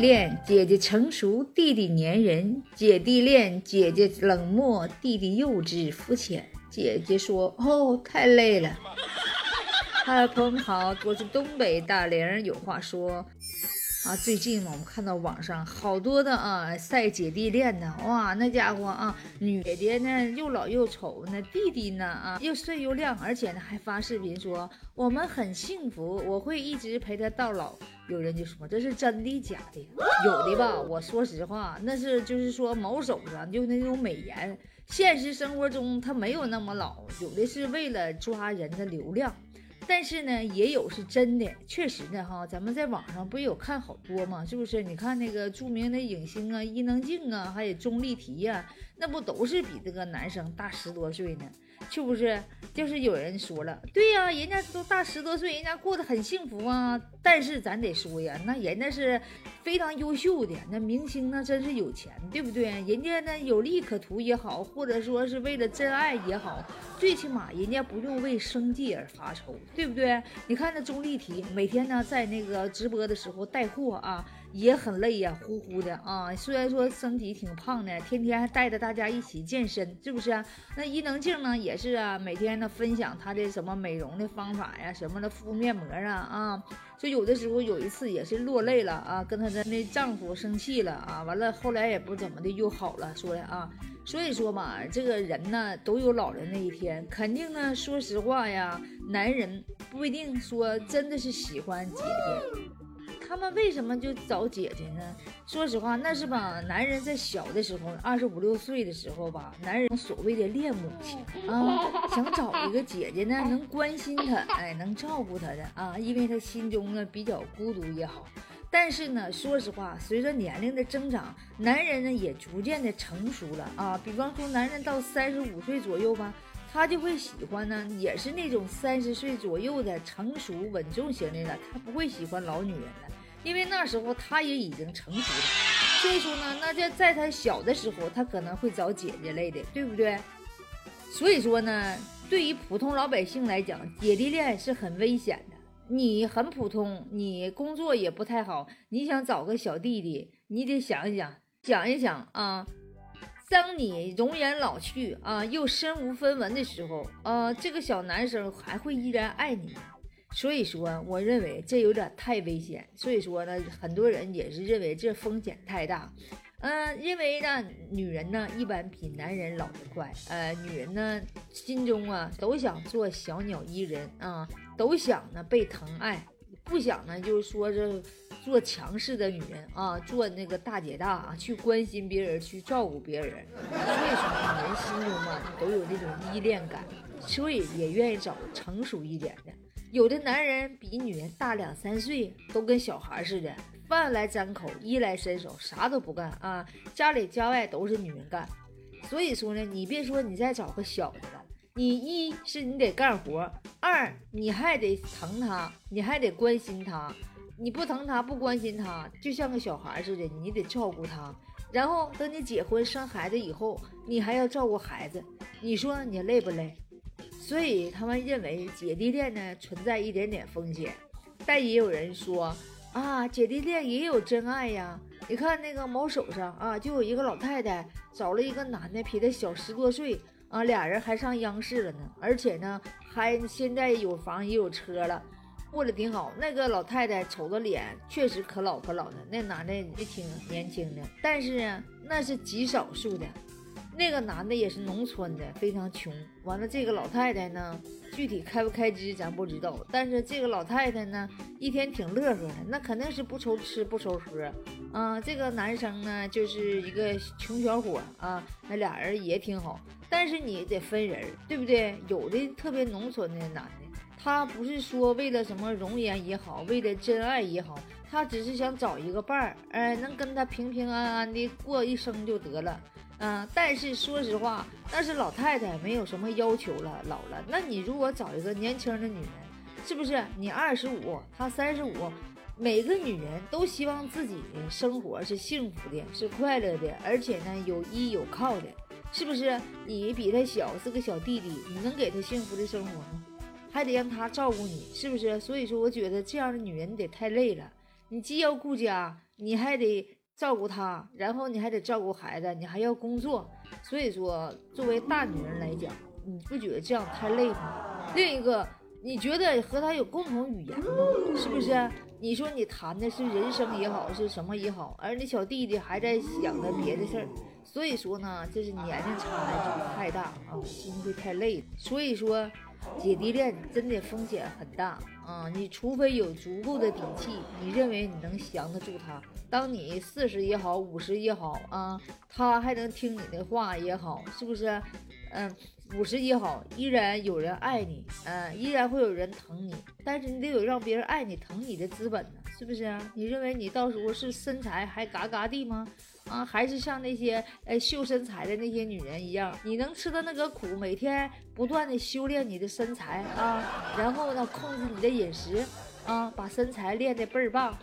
恋，姐姐成熟，弟弟粘人；姐弟恋，姐姐冷漠，弟弟幼稚肤浅。姐姐说：“哦，太累了。”哈喽，朋友们好，我是东北大玲，有话说。啊，最近嘛，我们看到网上好多的啊晒姐弟恋呢，哇，那家伙啊，女姐姐呢又老又丑，那弟弟呢啊又帅又亮，而且呢还发视频说我们很幸福，我会一直陪他到老。有人就说这是真的假的？有的吧，我说实话，那是就是说某手上就那种美颜，现实生活中他没有那么老，有的是为了抓人的流量。但是呢，也有是真的，确实呢，哈，咱们在网上不有看好多吗？是不是？你看那个著名的影星啊，伊能静啊，还有钟丽缇呀，那不都是比这个男生大十多岁呢？是不是？就是有人说了，对呀，人家都大十多岁，人家过得很幸福啊。但是咱得说呀，那人家是非常优秀的，那明星那真是有钱，对不对？人家呢有利可图也好，或者说是为了真爱也好，最起码人家不用为生计而发愁，对不对？你看那钟丽缇每天呢在那个直播的时候带货啊。也很累呀，呼呼的啊。虽然说身体挺胖的，天天还带着大家一起健身，是不是？那伊能静呢，也是啊，每天呢分享她的什么美容的方法呀，什么的敷面膜啊啊。就有的时候有一次也是落泪了啊，跟她的那丈夫生气了啊，完了后来也不怎么的又好了，说的啊。所以说嘛，这个人呢都有老人那一天，肯定呢，说实话呀，男人不一定说真的是喜欢姐姐。他们为什么就找姐姐呢？说实话，那是吧？男人在小的时候，二十五六岁的时候吧，男人所谓的恋母情啊，想找一个姐姐呢，能关心他，哎，能照顾他的啊，因为他心中呢比较孤独也好。但是呢，说实话，随着年龄的增长，男人呢也逐渐的成熟了啊。比方说，男人到三十五岁左右吧。他就会喜欢呢，也是那种三十岁左右的成熟稳重型的了。他不会喜欢老女人了，因为那时候他也已经成熟了。所以说呢，那在在他小的时候，他可能会找姐姐类的，对不对？所以说呢，对于普通老百姓来讲，姐弟恋是很危险。你很普通，你工作也不太好，你想找个小弟弟，你得想一想，想一想啊。当你容颜老去啊，又身无分文的时候啊，这个小男生还会依然爱你？所以说，我认为这有点太危险。所以说呢，很多人也是认为这风险太大。嗯，因为呢，女人呢一般比男人老得快。呃，女人呢心中啊都想做小鸟依人啊，都想呢被疼爱，不想呢就是说这。做强势的女人啊，做那个大姐大啊，去关心别人，去照顾别人。所以说，女人心中嘛都有这种依恋感，所以也愿意找成熟一点的。有的男人比女人大两三岁，都跟小孩似的，饭来张口，衣来伸手，啥都不干啊，家里家外都是女人干。所以说呢，你别说你再找个小的了，你一是你得干活，二你还得疼他，你还得关心他。你不疼他，不关心他，就像个小孩似的，你得照顾他。然后等你结婚生孩子以后，你还要照顾孩子，你说你累不累？所以他们认为姐弟恋呢存在一点点风险，但也有人说啊，姐弟恋也有真爱呀。你看那个某手上啊，就有一个老太太找了一个男的，比她小十多岁啊，俩人还上央视了呢，而且呢还现在有房也有车了。过得挺好，那个老太太瞅着脸确实可老可老的，那男的也挺年轻的，但是呢那是极少数的。那个男的也是农村的，非常穷。完了，这个老太太呢，具体开不开支咱不知道，但是这个老太太呢，一天挺乐呵的，那肯定是不愁吃不愁喝啊。这个男生呢，就是一个穷小伙啊，那俩人也挺好，但是你得分人，对不对？有的特别农村的男的。他不是说为了什么容颜也好，为了真爱也好，他只是想找一个伴儿，哎，能跟他平平安安的过一生就得了，嗯。但是说实话，那是老太太没有什么要求了，老了。那你如果找一个年轻的女人，是不是？你二十五，她三十五，每个女人都希望自己的生活是幸福的，是快乐的，而且呢有依有靠的，是不是？你比他小，是个小弟弟，你能给他幸福的生活吗？还得让他照顾你，是不是？所以说，我觉得这样的女人得太累了。你既要顾家，你还得照顾他，然后你还得照顾孩子，你还要工作。所以说，作为大女人来讲，你不觉得这样太累吗？另一个，你觉得和他有共同语言吗？是不是？你说你谈的是人生也好，是什么也好，而你小弟弟还在想着别的事儿。所以说呢，就是年龄差距太大啊，心会太累。所以说。姐弟恋真的风险很大啊！你除非有足够的底气，你认为你能降得住他。当你四十也好，五十也好啊，他还能听你的话也好，是不是？嗯，五十也好，依然有人爱你，嗯，依然会有人疼你。但是你得有让别人爱你、疼你的资本呢，是不是？你认为你到时候是身材还嘎嘎地吗？啊，还是像那些呃秀身材的那些女人一样，你能吃的那个苦，每天不断的修炼你的身材啊，然后呢控制你的饮食啊，把身材练得倍儿棒，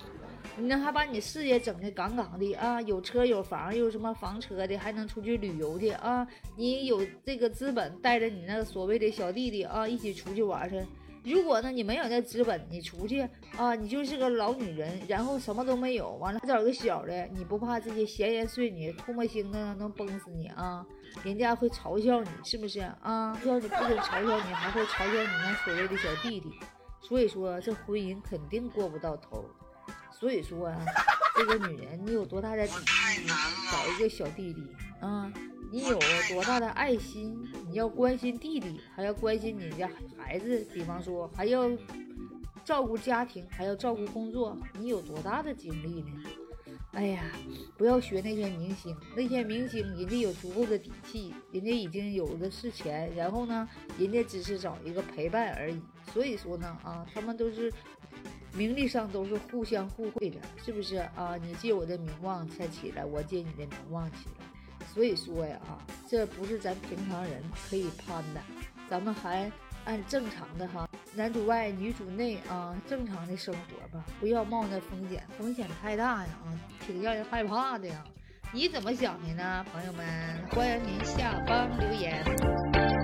你呢还把你事业整得杠杠的啊，有车有房又什么房车的，还能出去旅游的啊，你有这个资本带着你那个所谓的小弟弟啊一起出去玩去。如果呢，你没有那资本，你出去啊，你就是个老女人，然后什么都没有，完了找个小的，你不怕这些闲言碎语、唾沫星子能崩死你啊？人家会嘲笑你，是不是啊？要你不仅嘲笑你，还会嘲笑你那所谓的小弟弟。所以说，这婚姻肯定过不到头。所以说啊，这个女人，你有多大的底气找一个小弟弟啊？你有多大的爱心？你要关心弟弟，还要关心你家孩子，比方说还要照顾家庭，还要照顾工作，你有多大的精力呢？哎呀，不要学那些明星，那些明星人家有足够的底气，人家已经有的是钱，然后呢，人家只是找一个陪伴而已。所以说呢，啊，他们都是名利上都是互相互惠的，是不是啊？你借我的名望才起来，我借你的名望起来。所以说呀，啊，这不是咱平常人可以攀的，咱们还按正常的哈，男主外女主内啊，正常的生活吧，不要冒那风险，风险太大呀，啊，挺让人害怕的呀。你怎么想的呢，朋友们？欢迎您下方留言。